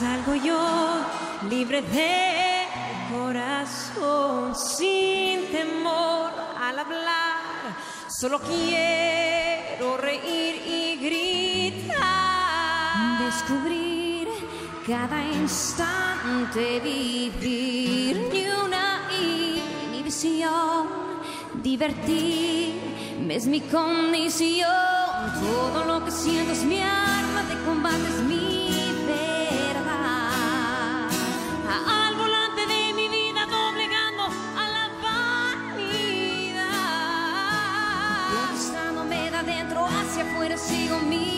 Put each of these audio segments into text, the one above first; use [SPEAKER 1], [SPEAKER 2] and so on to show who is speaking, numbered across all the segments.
[SPEAKER 1] salgo yo libre de corazón, sin temor al hablar, solo quiero reír y gritar, descubrir cada instante, vivir ni una inhibición, divertirme es mi condición, todo lo que siento es mi alma combates mi verdad. Al volante de mi vida, doblegando a la vanidad. Lanzándome de adentro hacia afuera, sigo mi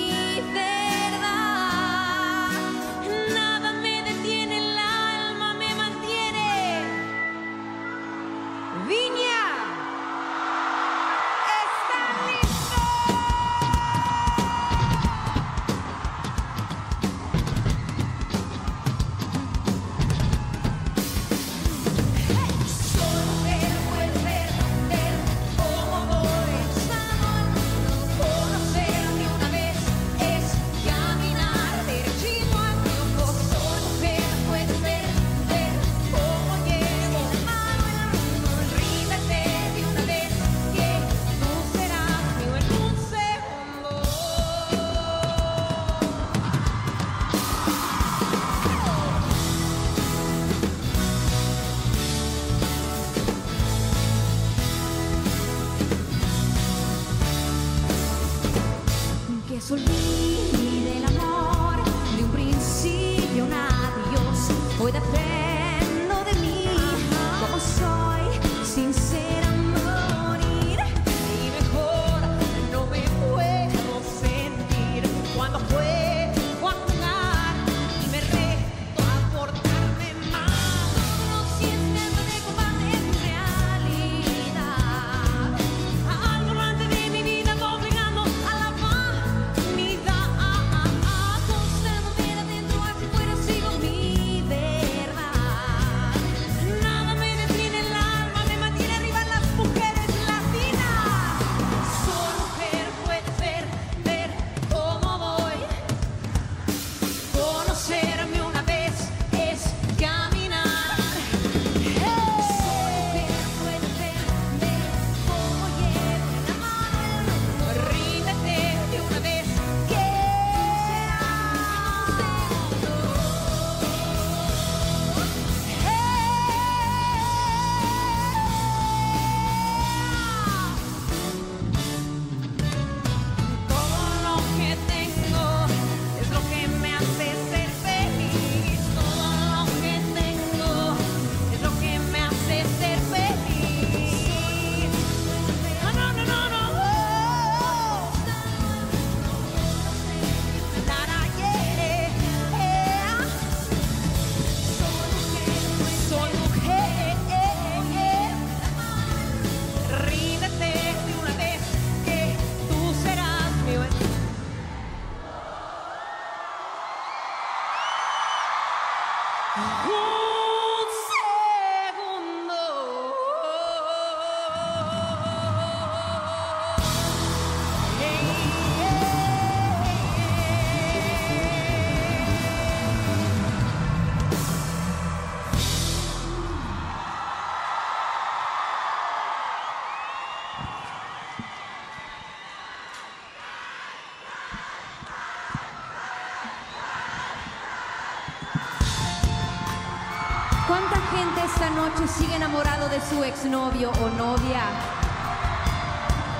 [SPEAKER 1] que
[SPEAKER 2] sigue enamorado de su exnovio o novia,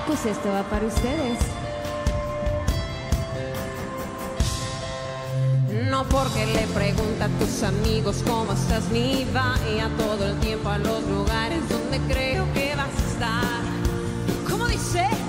[SPEAKER 2] pues esto va para ustedes.
[SPEAKER 1] No porque le pregunta a tus amigos cómo estás ni va a todo el tiempo a los lugares donde creo que vas a estar. ¿Cómo dice?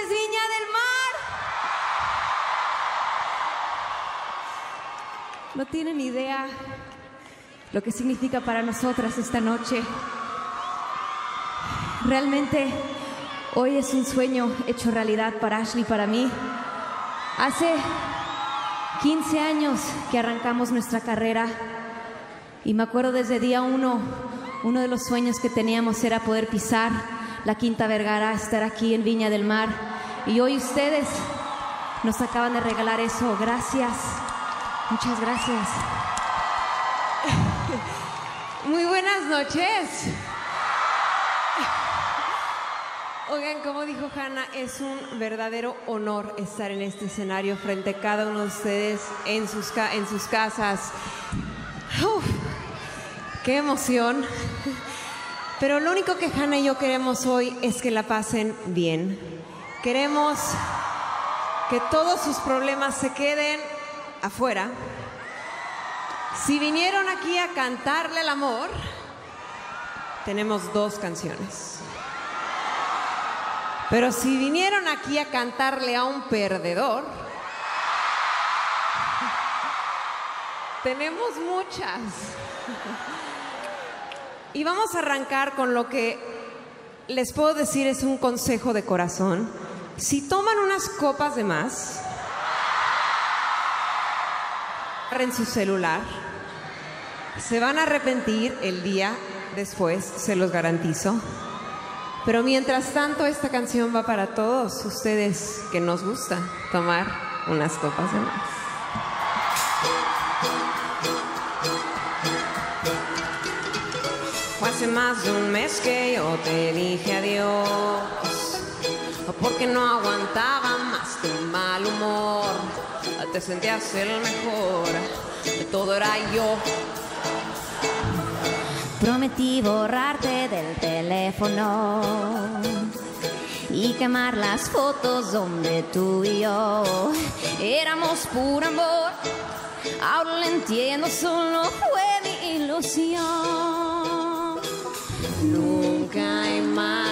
[SPEAKER 3] Del Mar. No
[SPEAKER 1] tienen idea lo que significa para nosotras esta noche. Realmente hoy es un sueño hecho realidad para Ashley y para mí. Hace 15 años que arrancamos nuestra carrera y me acuerdo desde día uno, uno de los sueños que teníamos era poder pisar la Quinta Vergara, estar aquí en Viña del Mar. Y hoy ustedes nos acaban de regalar eso. Gracias. Muchas gracias.
[SPEAKER 3] Muy buenas noches. Oigan, como dijo Hanna, es un verdadero honor estar en este escenario frente a cada uno de ustedes en sus, en sus casas. Uf, ¡Qué emoción! Pero lo único que Hanna y yo queremos hoy es que la pasen bien. Queremos que todos sus problemas se queden afuera. Si vinieron aquí a cantarle el amor, tenemos dos canciones. Pero si vinieron aquí a cantarle a un perdedor, tenemos muchas. Y vamos a arrancar con lo que les puedo decir es un consejo de corazón. Si toman unas copas de más, agarren su celular, se van a arrepentir el día después, se los garantizo. Pero mientras tanto, esta canción va para todos ustedes que nos gusta tomar unas copas de más. Hace más de un mes que yo te dije adiós, porque no aguantaba más tu mal humor. Te sentías el mejor, de todo era yo.
[SPEAKER 1] Prometí borrarte del teléfono y quemar las fotos donde tú y yo éramos puro amor. Ahora lo entiendo, solo fue mi ilusión.
[SPEAKER 3] Nunca imaginé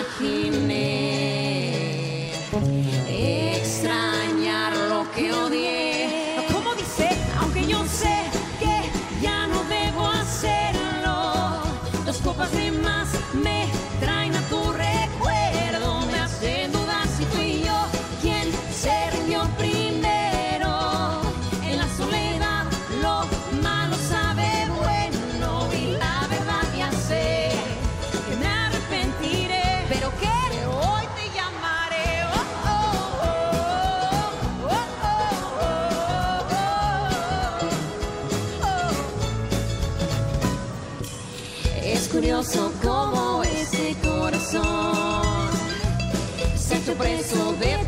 [SPEAKER 3] preço de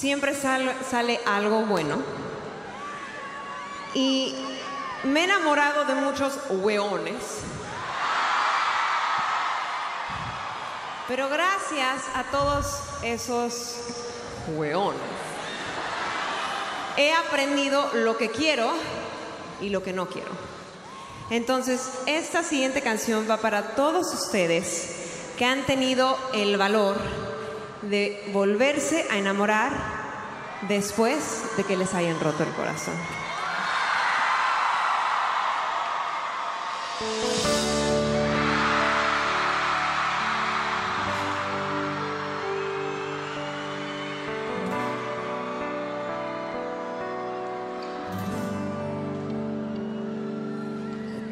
[SPEAKER 3] siempre sale, algo bueno. Y me he enamorado de muchos hueones. Pero gracias a todos esos hueones, he aprendido lo que quiero y lo que no quiero. Entonces, esta siguiente canción va para todos ustedes que han tenido el valor de volverse a enamorar después de que les hayan roto el corazón.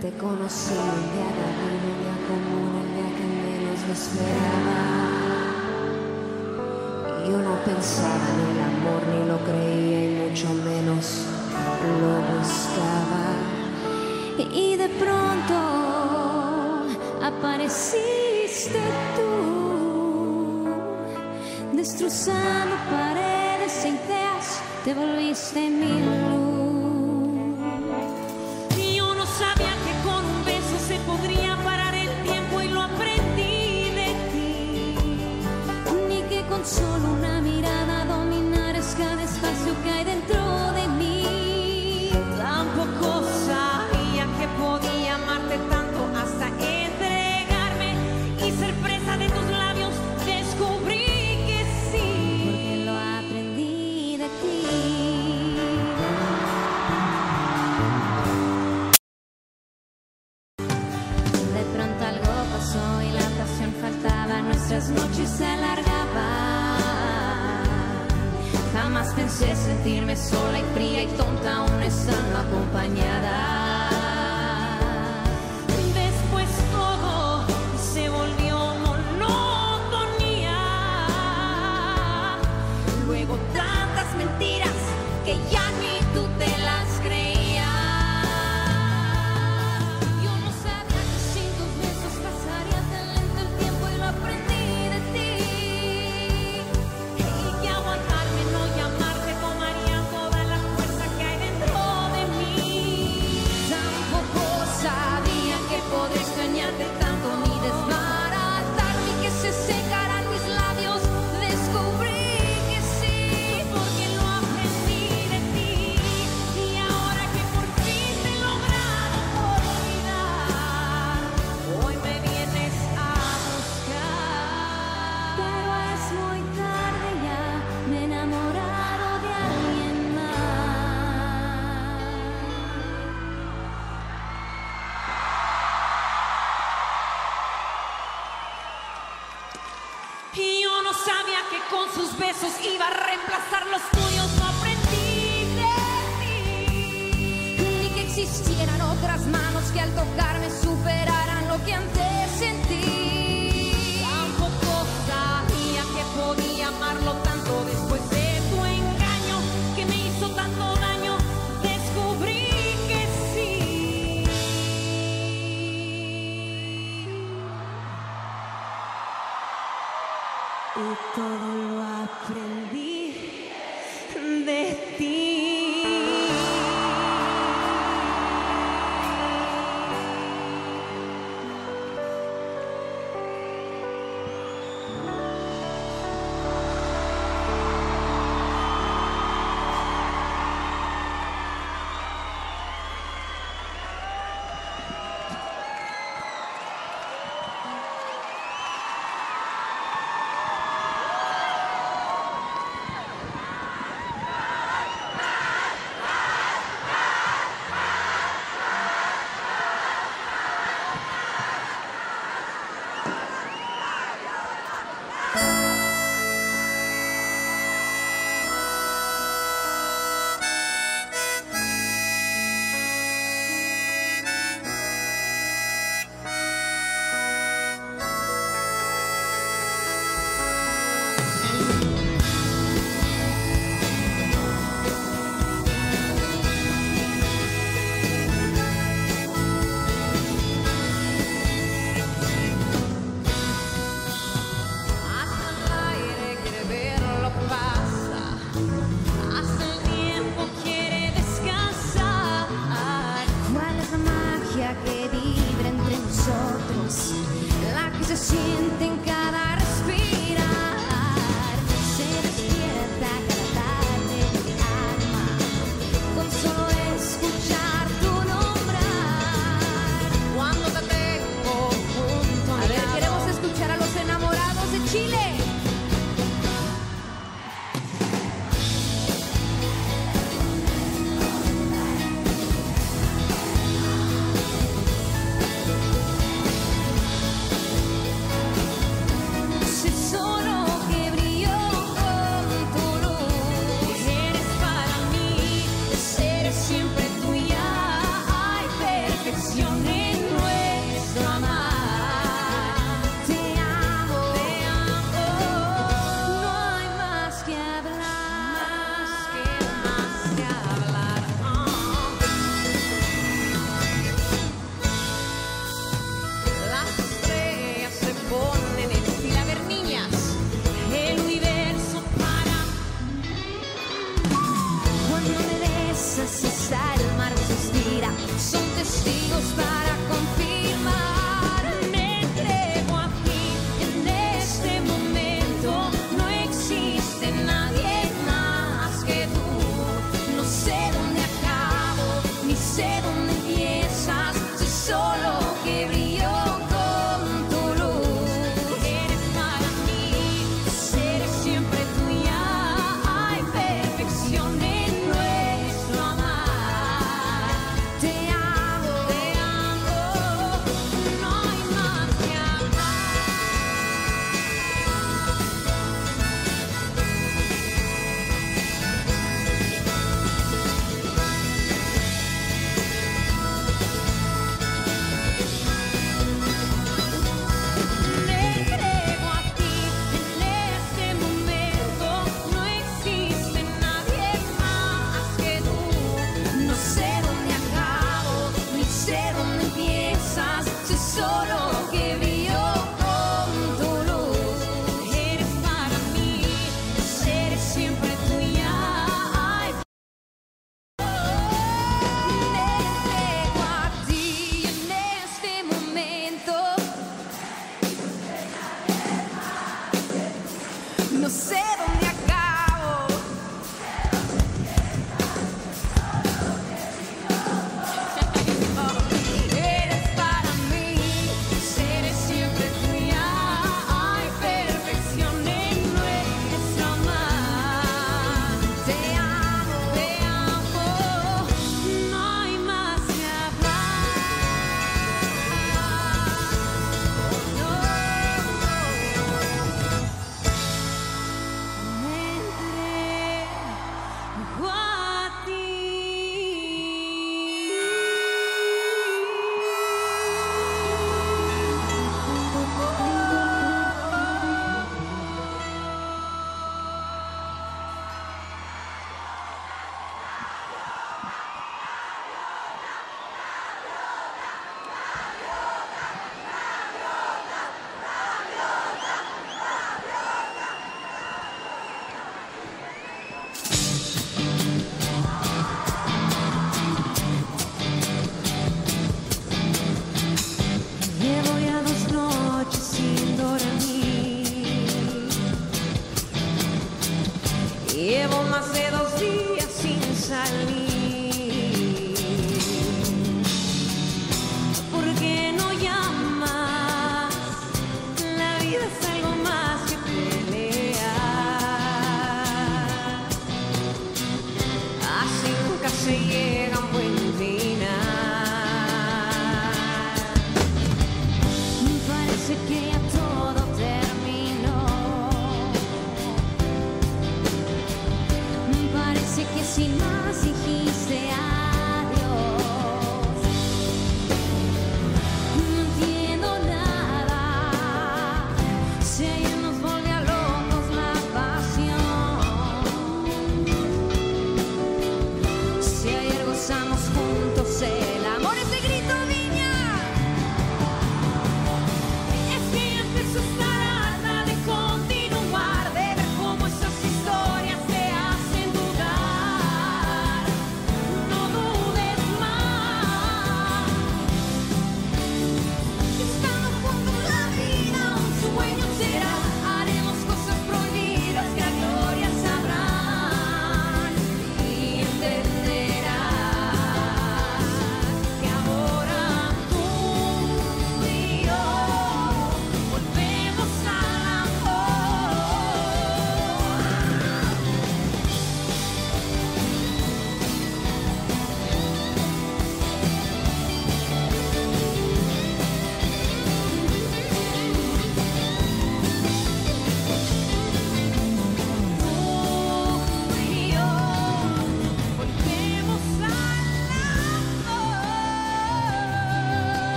[SPEAKER 1] Te conocí un día de una como una día que menos lo esperaba. Yo no pensaba en el amor, ni lo creía y mucho menos lo buscaba. Y de pronto apareciste tú, destrozando paredes e ideas, te volviste mi luz. con sus besos iba a reemplazar los tuyos. No aprendí de ti,
[SPEAKER 2] ni que existieran otras manos que al tocarme superaran lo que antes sentí.
[SPEAKER 1] Tampoco sabía que podía amarlo.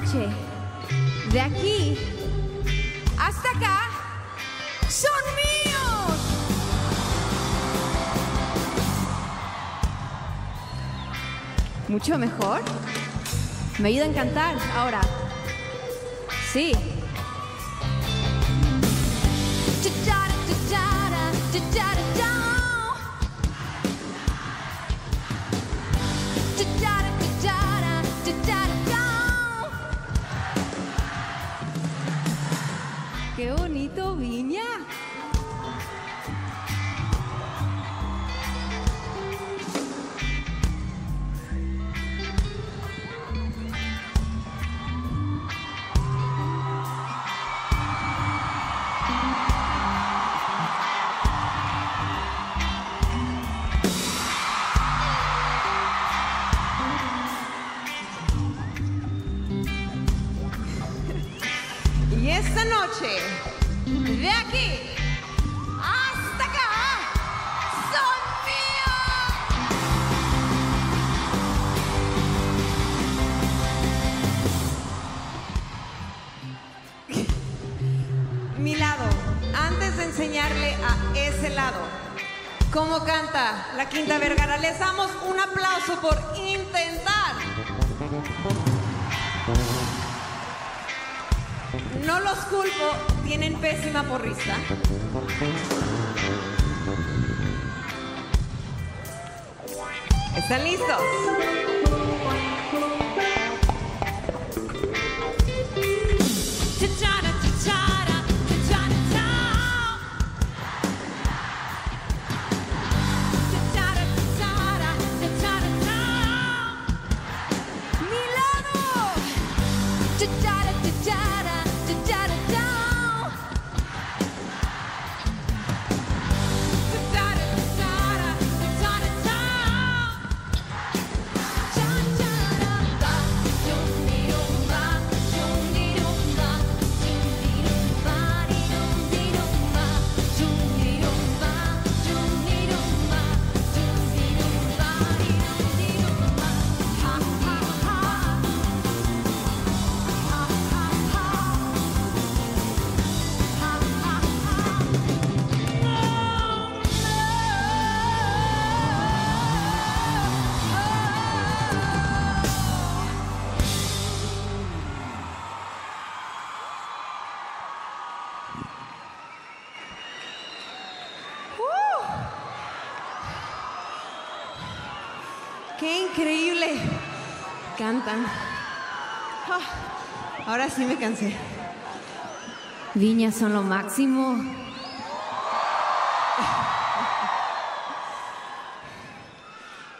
[SPEAKER 1] Noche, de aquí hasta acá, son míos. Mucho mejor. Me ayuda a cantar ahora. Sí. ¡Qué bonito, Viña!
[SPEAKER 3] Y ahora sí me cansé.
[SPEAKER 1] Viñas son lo máximo.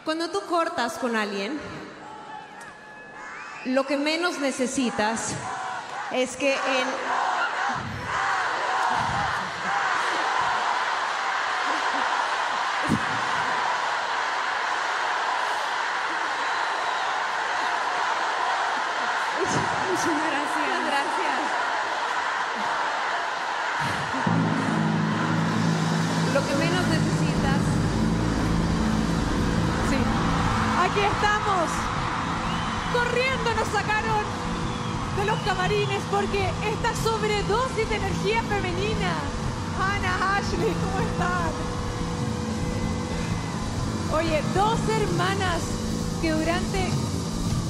[SPEAKER 3] Cuando tú cortas con alguien, lo que menos necesitas es que en...
[SPEAKER 4] femenina. Hannah, Ashley, ¿cómo están? Oye, dos hermanas que durante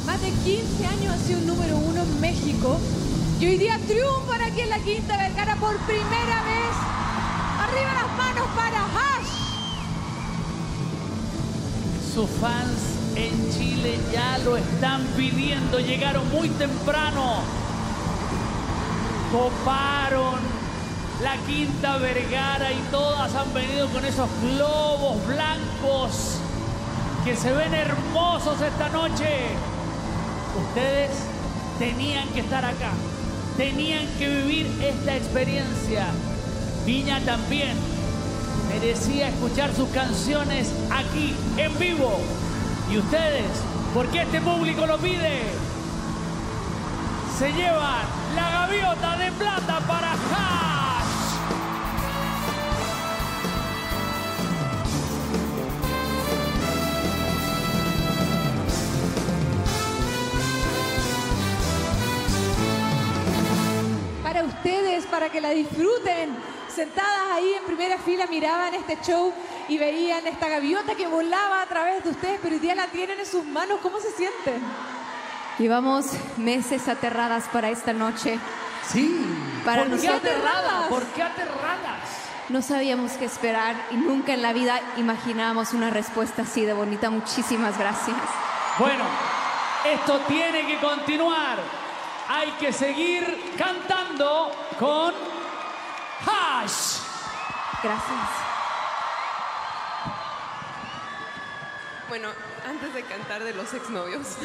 [SPEAKER 4] más de 15 años han sido número uno en México y hoy día triunfan aquí en la Quinta Vergara por primera vez. Arriba las manos para Hash.
[SPEAKER 5] Sus fans en Chile ya lo están pidiendo, llegaron muy temprano. Coparon la Quinta Vergara y todas han venido con esos globos blancos que se ven hermosos esta noche. Ustedes tenían que estar acá, tenían que vivir esta experiencia. Viña también merecía escuchar sus canciones aquí en vivo. Y ustedes, porque este público lo pide, se llevan la gaviota de plata para.
[SPEAKER 4] Para ustedes, para que la disfruten. Sentadas ahí en primera fila miraban este show y veían esta gaviota que volaba a través de ustedes, pero hoy día la tienen en sus manos. ¿Cómo se sienten?
[SPEAKER 2] Llevamos meses aterradas para esta noche.
[SPEAKER 5] Sí.
[SPEAKER 2] Para
[SPEAKER 5] ¿Por qué
[SPEAKER 2] nosotros-
[SPEAKER 5] aterradas? ¿Por qué aterradas?
[SPEAKER 2] No sabíamos qué esperar y nunca en la vida imaginábamos una respuesta así de bonita. Muchísimas gracias.
[SPEAKER 5] Bueno, esto tiene que continuar. Hay que seguir cantando con Hash.
[SPEAKER 2] Gracias.
[SPEAKER 3] Bueno, antes de cantar de los exnovios.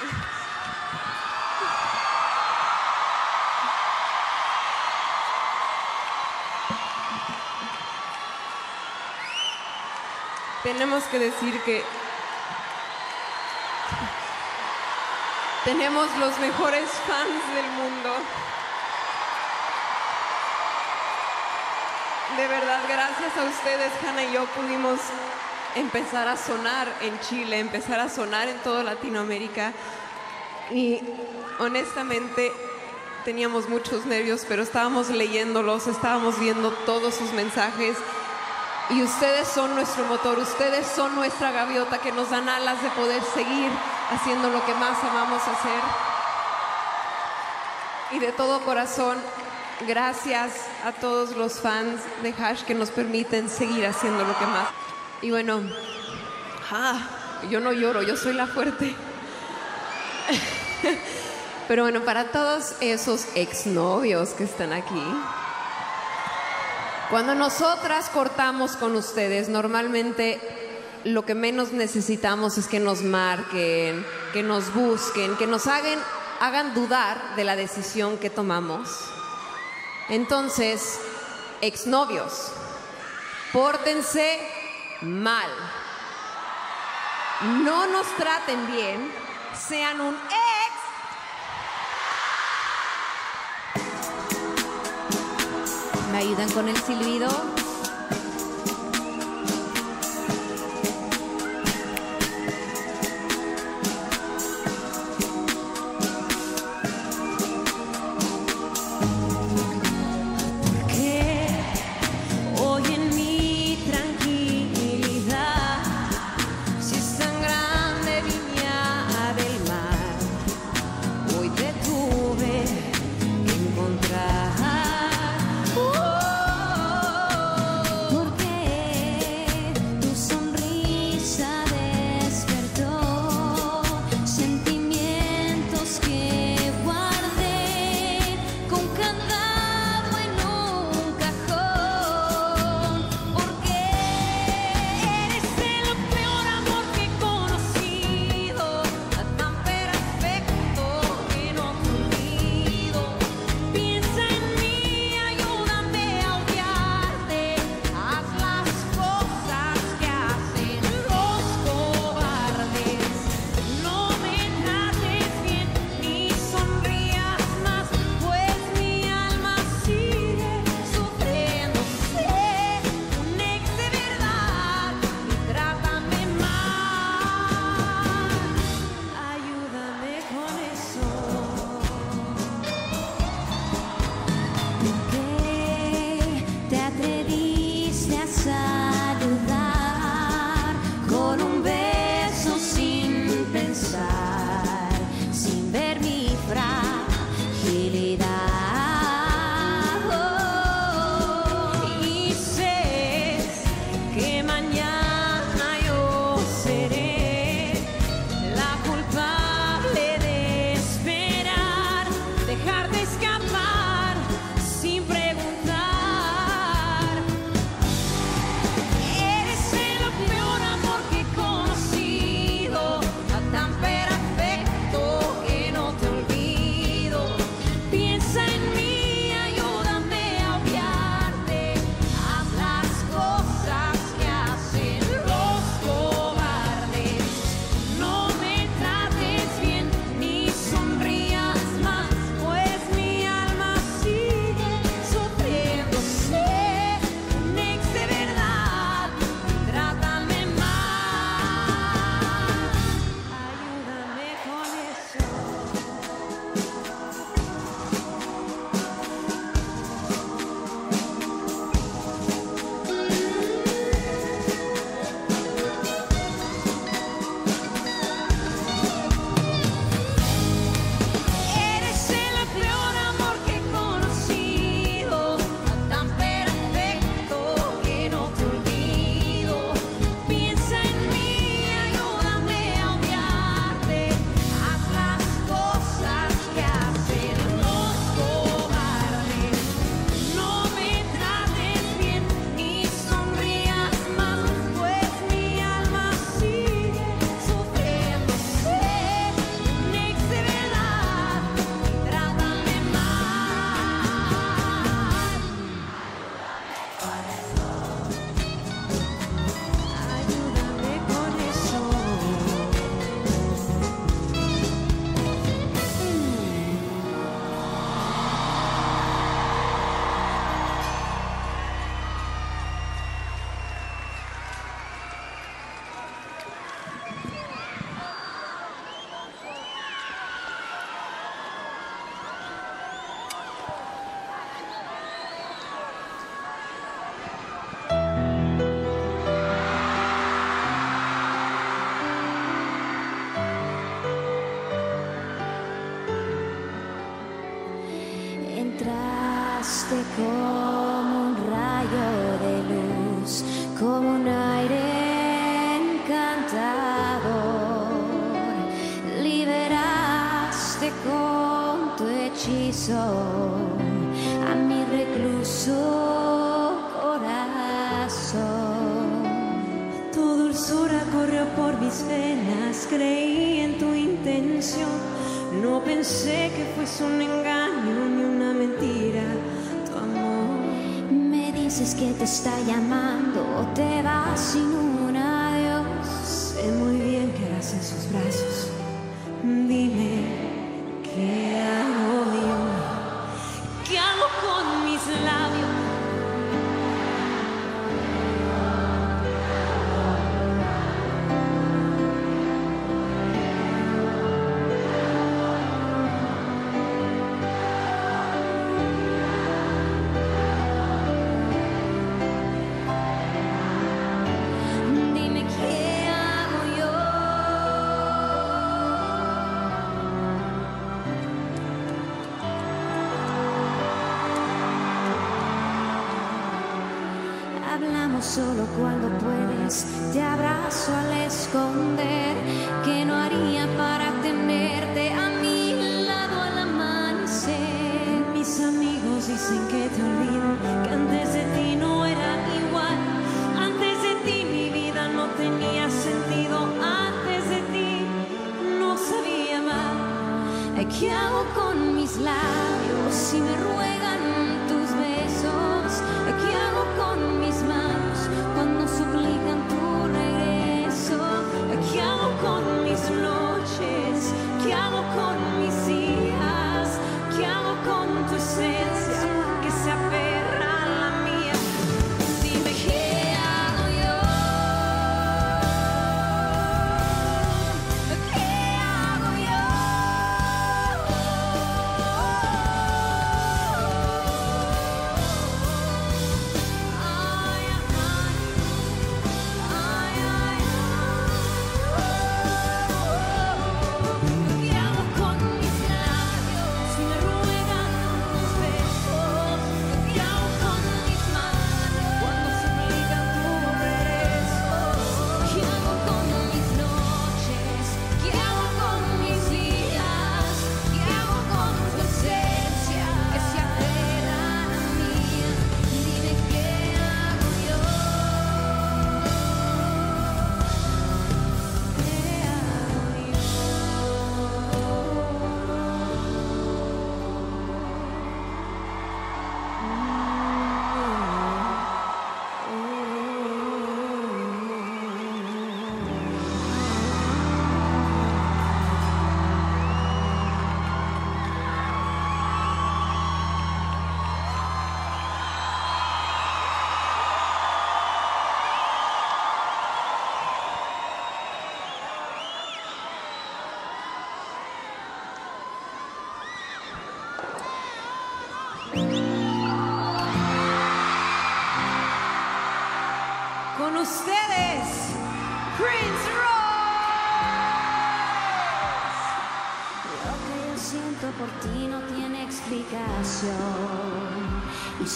[SPEAKER 3] Tenemos que decir que tenemos los mejores fans del mundo. De verdad, gracias a ustedes, Hanna y yo pudimos empezar a sonar en Chile, empezar a sonar en toda Latinoamérica. Y honestamente teníamos muchos nervios, pero estábamos leyéndolos, estábamos viendo todos sus mensajes. Y ustedes son nuestro motor, ustedes son nuestra gaviota que nos dan alas de poder seguir haciendo lo que más amamos hacer. Y de todo corazón, gracias a todos los fans de Hash que nos permiten seguir haciendo lo que más. Y bueno, ah, yo no lloro, yo soy la fuerte. Pero bueno, para todos esos exnovios que están aquí, cuando nosotras cortamos con ustedes, normalmente lo que menos necesitamos es que nos marquen, que nos busquen, que nos hagan, hagan dudar de la decisión que tomamos. Entonces, exnovios, pórtense mal. No nos traten bien, sean un ex.
[SPEAKER 2] ¿Me ayudan con el silbido?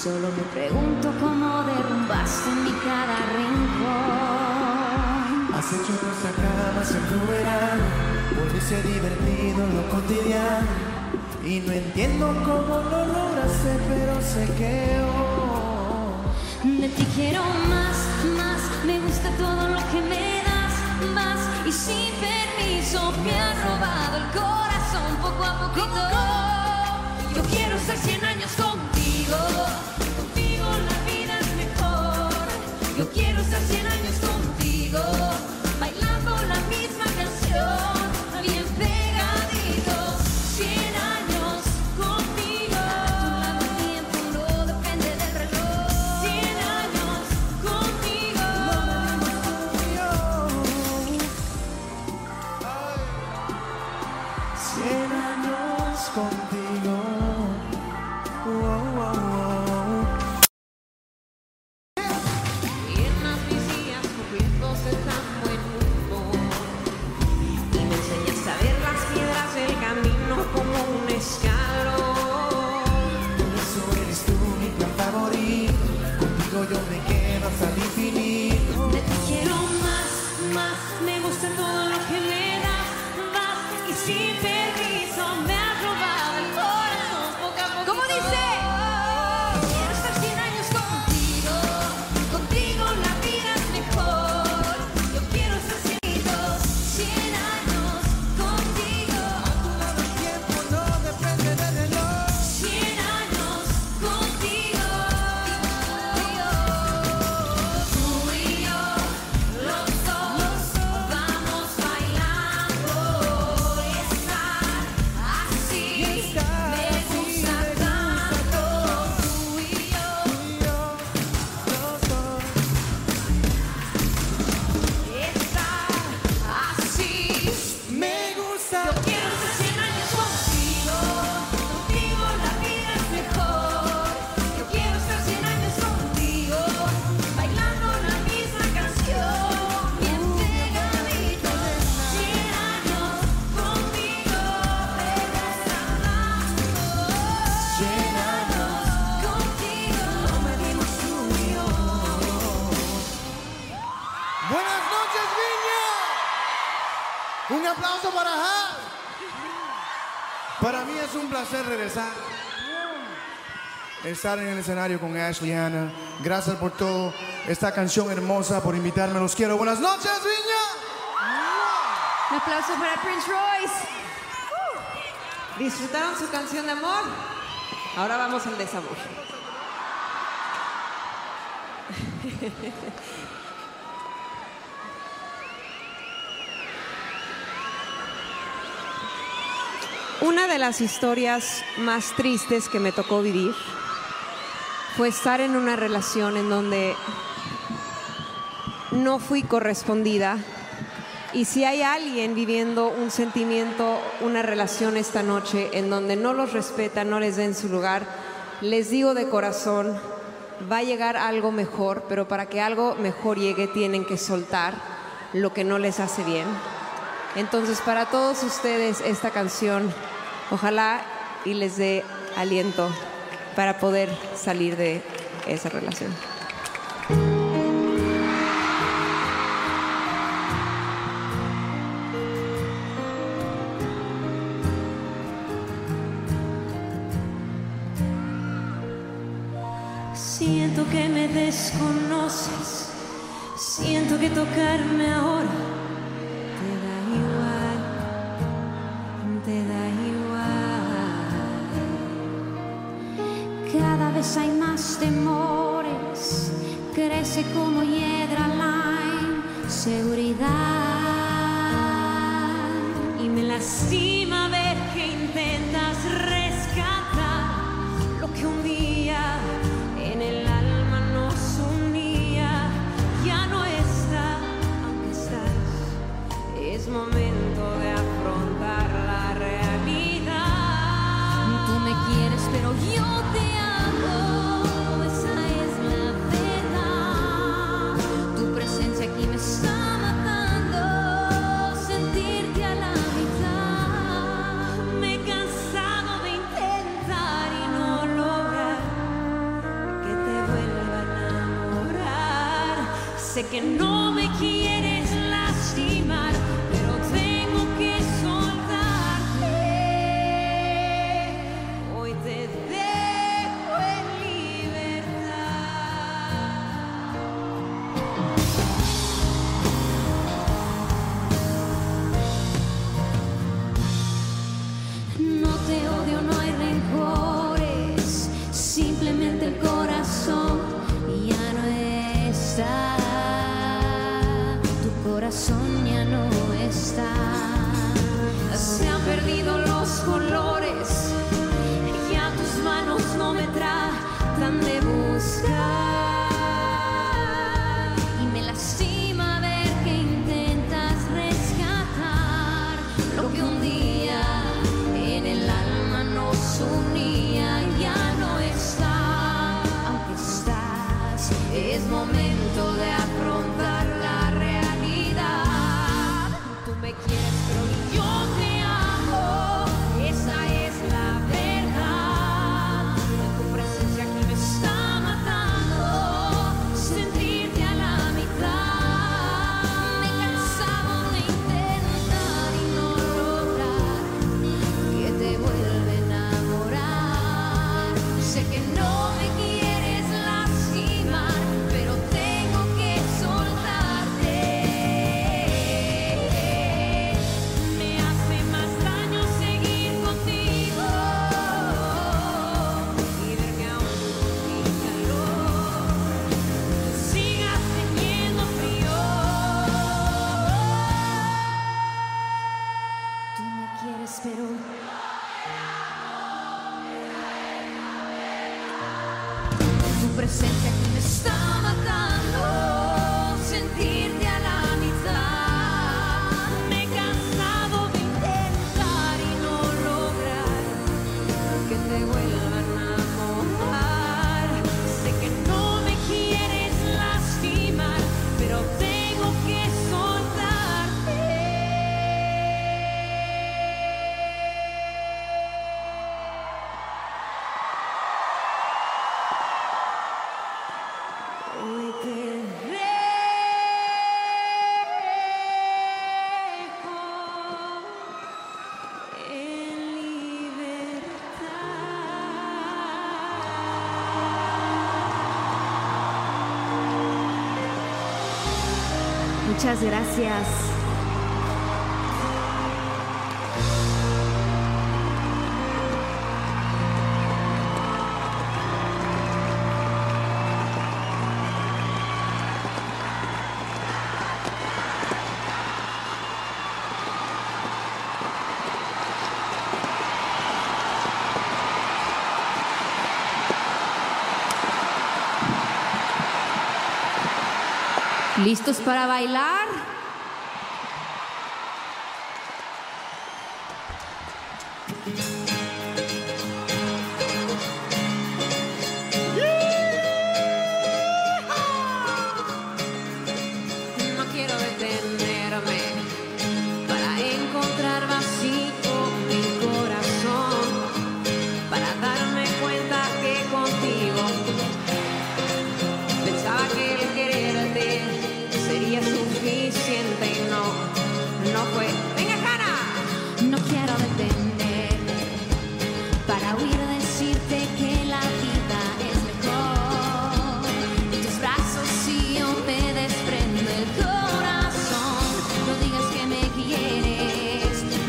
[SPEAKER 1] Solo me pregunto cómo derrumbaste mi cada rincón.
[SPEAKER 6] Has hecho nuestra cama sin verán, volviste divertido lo cotidiano. Y no entiendo cómo lo lograste, pero sé que hoy.
[SPEAKER 1] De ti quiero más, más, me gusta todo lo que me das, más. Y sin permiso me has robado el corazón poco a poquito.
[SPEAKER 6] Aplauso para Hal. Para mí es un placer regresar. Estar en el escenario con Ashley Anna. Gracias por todo. Esta canción hermosa, por invitarme. Los quiero. Buenas noches, Viña.
[SPEAKER 2] Un aplauso para Prince Royce.
[SPEAKER 3] ¿Disfrutaron su canción de amor? Ahora vamos al desamor. Una de las historias más tristes que me tocó vivir fue estar en una relación en donde no fui correspondida. Y si hay alguien viviendo un sentimiento, una relación esta noche en donde no los respetan, no les den su lugar, les digo de corazón, va a llegar algo mejor, pero para que algo mejor llegue tienen que soltar lo que no les hace bien. Entonces, para todos ustedes, esta canción, ojalá y les dé aliento para poder salir de esa relación.
[SPEAKER 1] Siento que me desconoces, siento que tocarme ahora te da igual, te da igual. Vez hay más temores, crece como hiedra la inseguridad. Y me lastima me quieres, pero tu presencia aquí me está ¿Listos para bailar?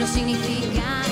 [SPEAKER 1] significar.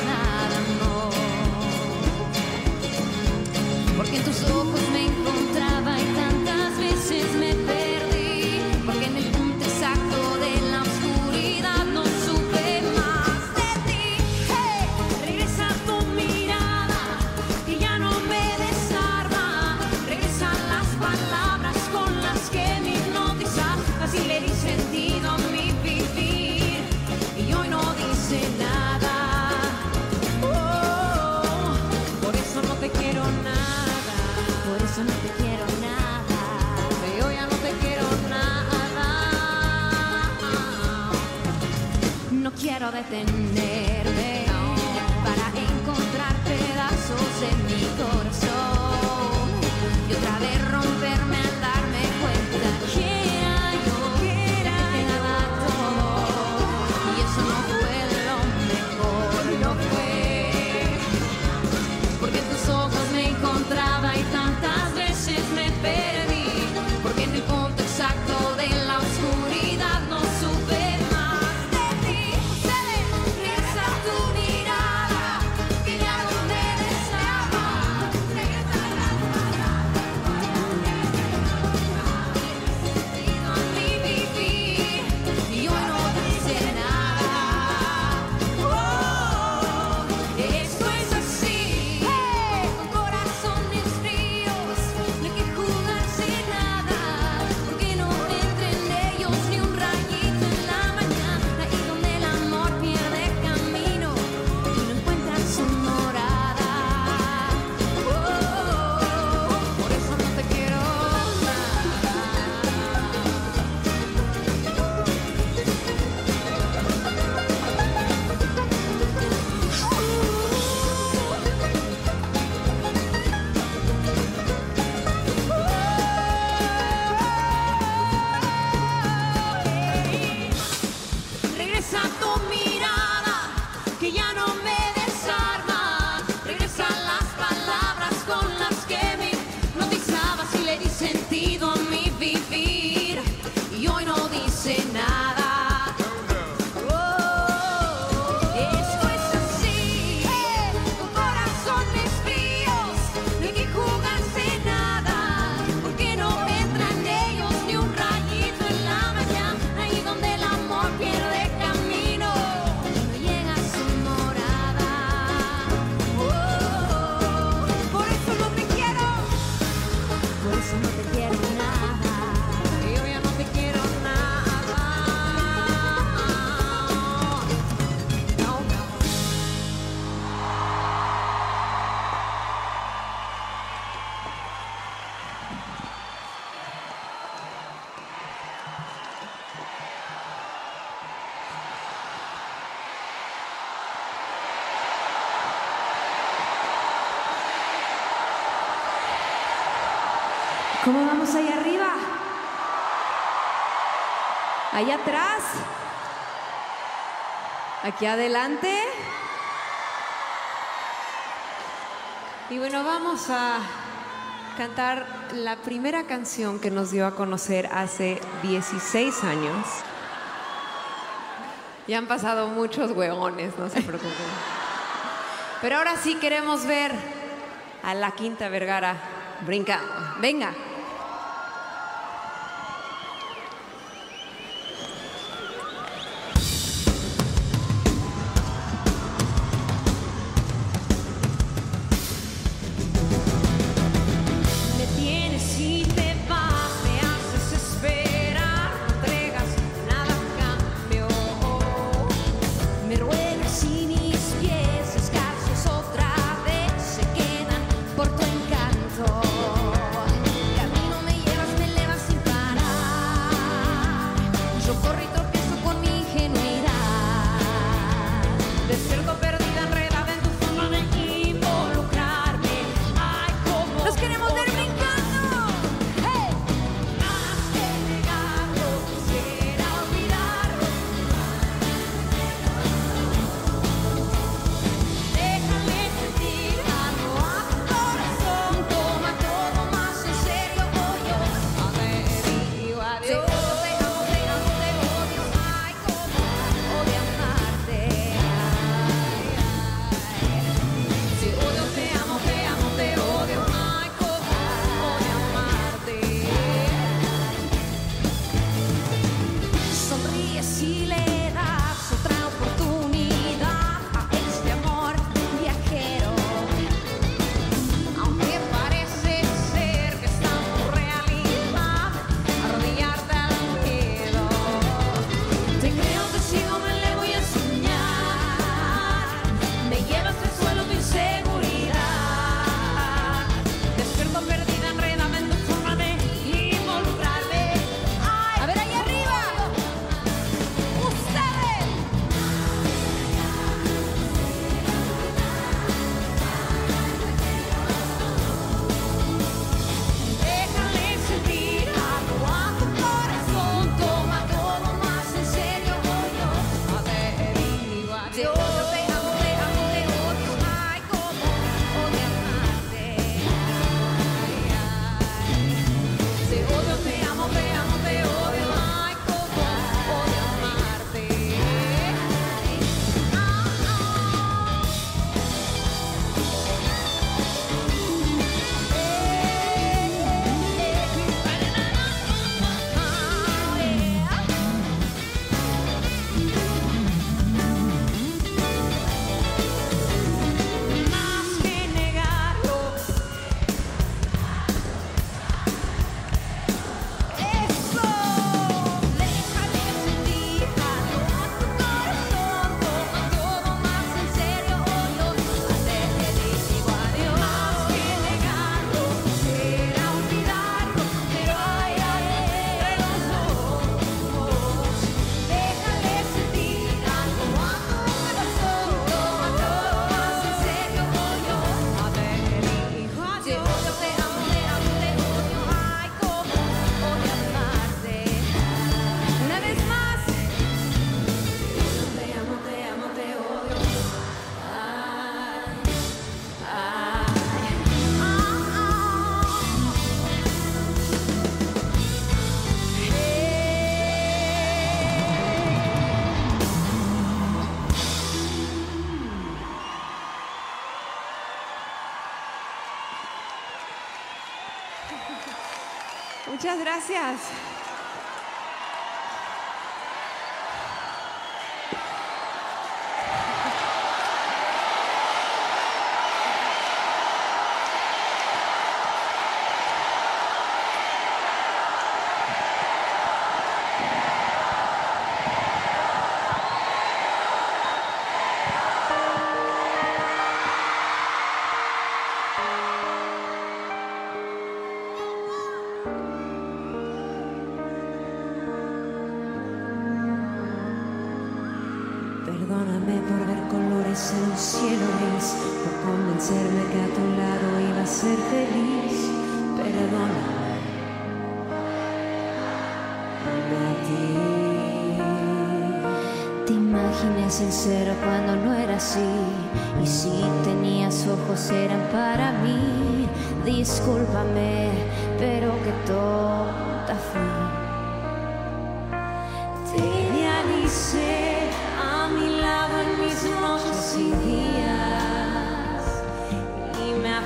[SPEAKER 1] aquí adelante.
[SPEAKER 3] Y bueno, vamos a cantar la primera canción que nos dio a conocer hace 16 años.
[SPEAKER 1] Ya han pasado muchos huevones, no se preocupen. Pero ahora sí queremos ver a la Quinta Vergara brincando. Venga.
[SPEAKER 3] Gracias.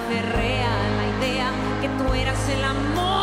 [SPEAKER 3] férrea la
[SPEAKER 7] idea que tú eras el amor.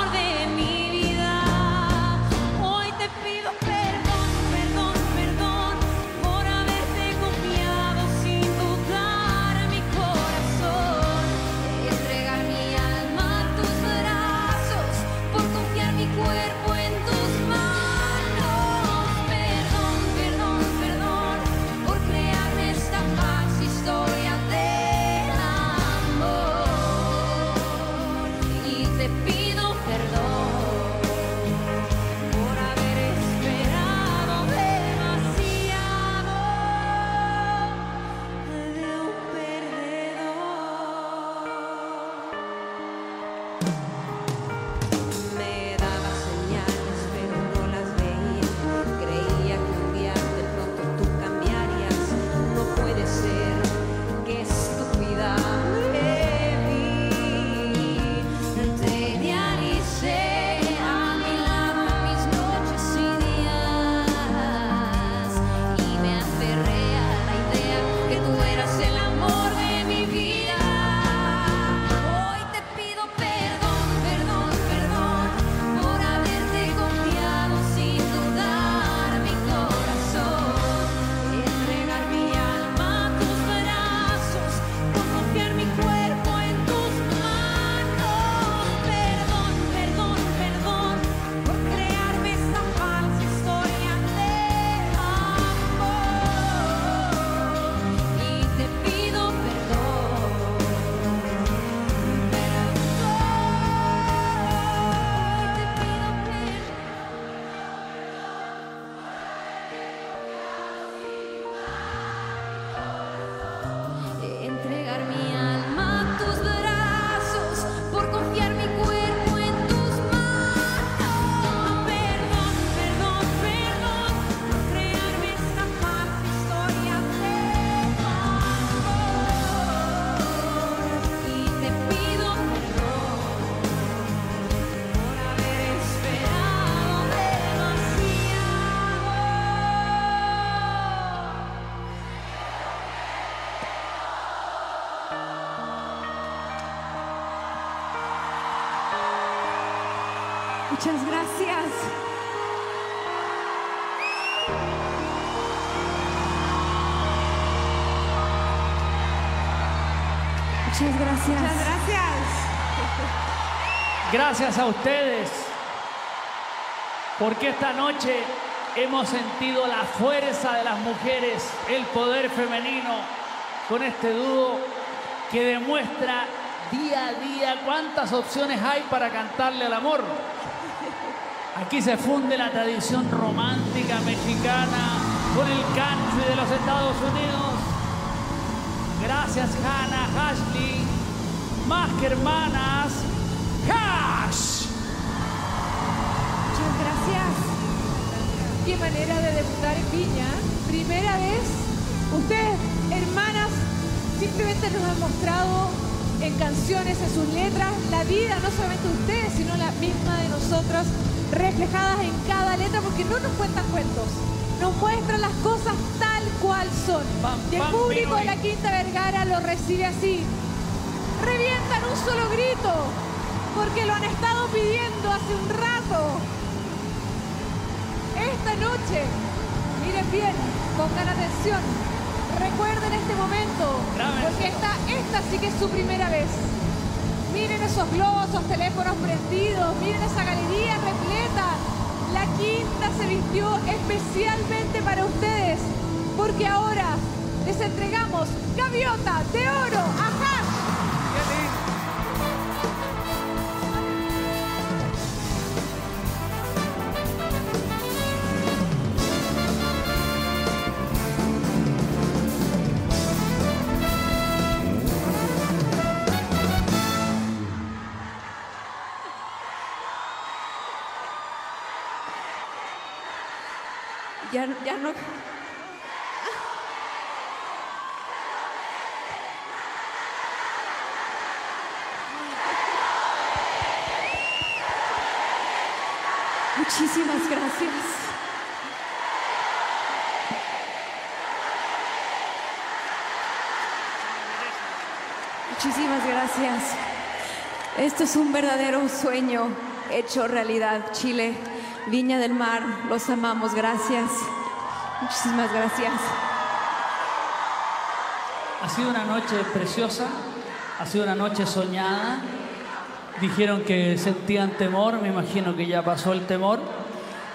[SPEAKER 1] Muchas gracias.
[SPEAKER 2] Muchas gracias. Muchas gracias.
[SPEAKER 3] Gracias
[SPEAKER 5] a ustedes, porque esta noche hemos sentido la fuerza de las mujeres, el poder femenino, con este dúo que demuestra día a día cuántas opciones hay para cantarle al amor. Aquí se funde la tradición romántica mexicana con el country de los Estados Unidos. Gracias, Hannah, Ashley. Más que hermanas, Hash.
[SPEAKER 2] Muchas gracias.
[SPEAKER 4] Qué manera de debutar en Viña. Primera vez. Ustedes, hermanas, simplemente nos han mostrado en canciones, en sus letras, la vida, no solamente de ustedes, sino la misma de nosotras, reflejadas en cada letra, porque no nos cuentan cuentos. Nos muestran las cosas tal cual son. Y el público de la Quinta Vergara lo recibe así. Revientan un solo grito, porque lo han estado pidiendo hace un rato. Esta noche, miren bien, pongan atención, recuerden este momento, porque esta, esta sí que es su primera vez. Miren esos globos, esos teléfonos prendidos, miren esa galería repleta. La quinta se vistió especialmente para ustedes, porque ahora les entregamos gaviota de oro
[SPEAKER 2] Ya, no. Muchísimas gracias. Muchísimas gracias. Esto es un verdadero sueño hecho realidad. Chile, Viña del Mar, los amamos. Gracias. Muchísimas gracias.
[SPEAKER 5] Ha sido una noche preciosa, ha sido una noche soñada. Dijeron que sentían temor, me imagino que ya pasó el temor.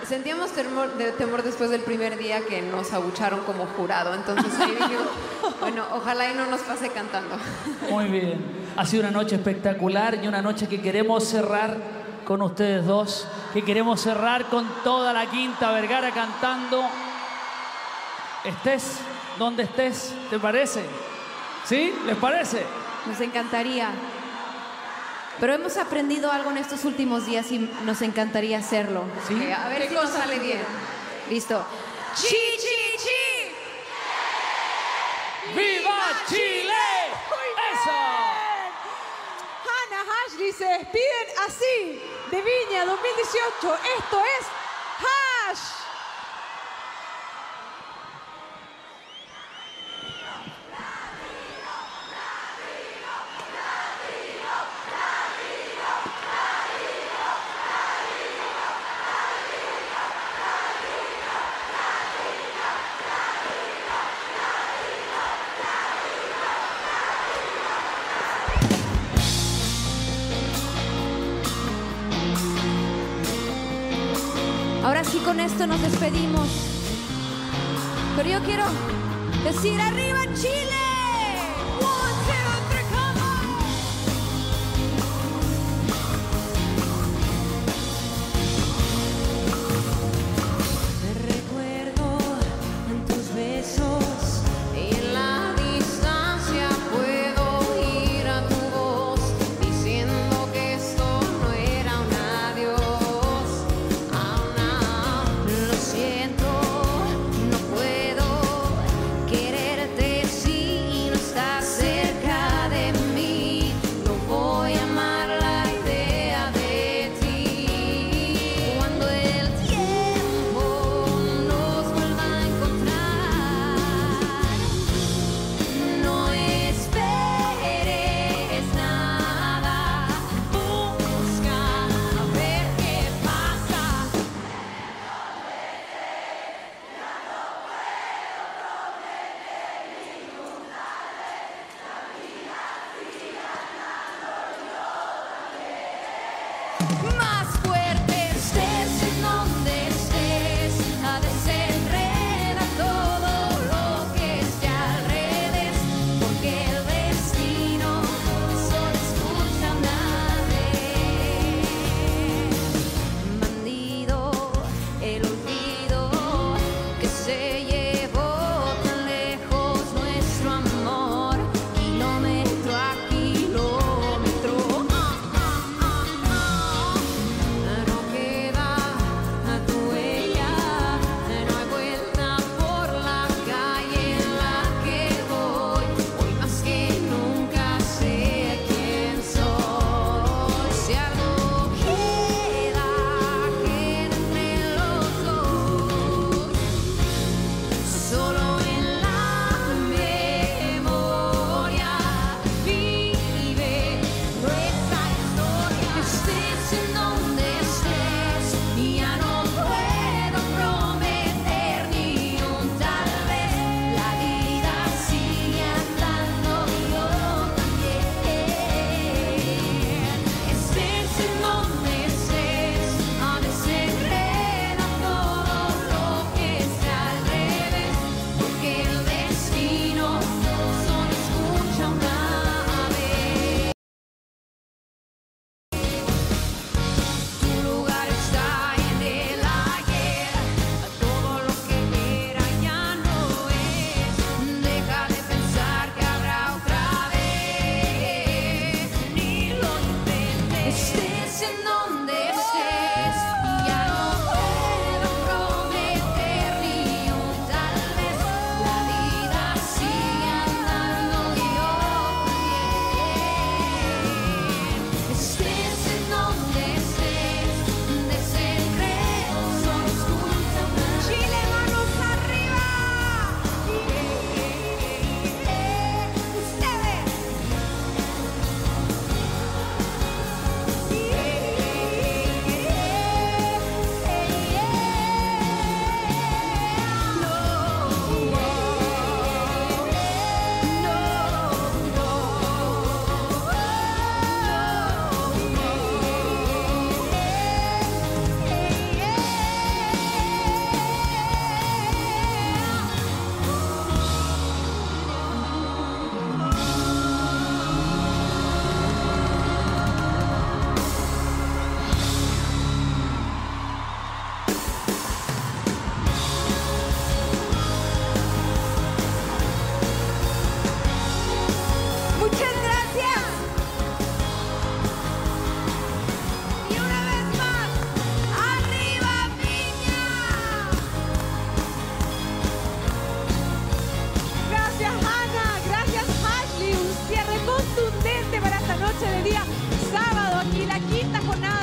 [SPEAKER 3] Sentíamos temor, de- temor después del primer día que nos abucharon como jurado. Entonces ahí dijimos, bueno, ojalá y no nos pase cantando.
[SPEAKER 5] Muy bien. Ha sido una noche espectacular y una noche que queremos cerrar con ustedes dos, que queremos cerrar con toda la Quinta Vergara cantando. Estés donde estés, ¿te parece? ¿Sí? ¿Les parece?
[SPEAKER 2] Nos encantaría. Pero hemos aprendido algo en estos últimos días y nos encantaría hacerlo.
[SPEAKER 5] ¿Sí?
[SPEAKER 3] Ok, a ver si nos sale bien.
[SPEAKER 2] Listo.
[SPEAKER 3] ¡Chi, chi, chi!
[SPEAKER 5] ¡Viva Chile! ¡Eso!
[SPEAKER 4] Hannah Ashley se despiden así de Viña 2018. Esto es Hash.
[SPEAKER 2] Pero yo quiero decir arriba Chile.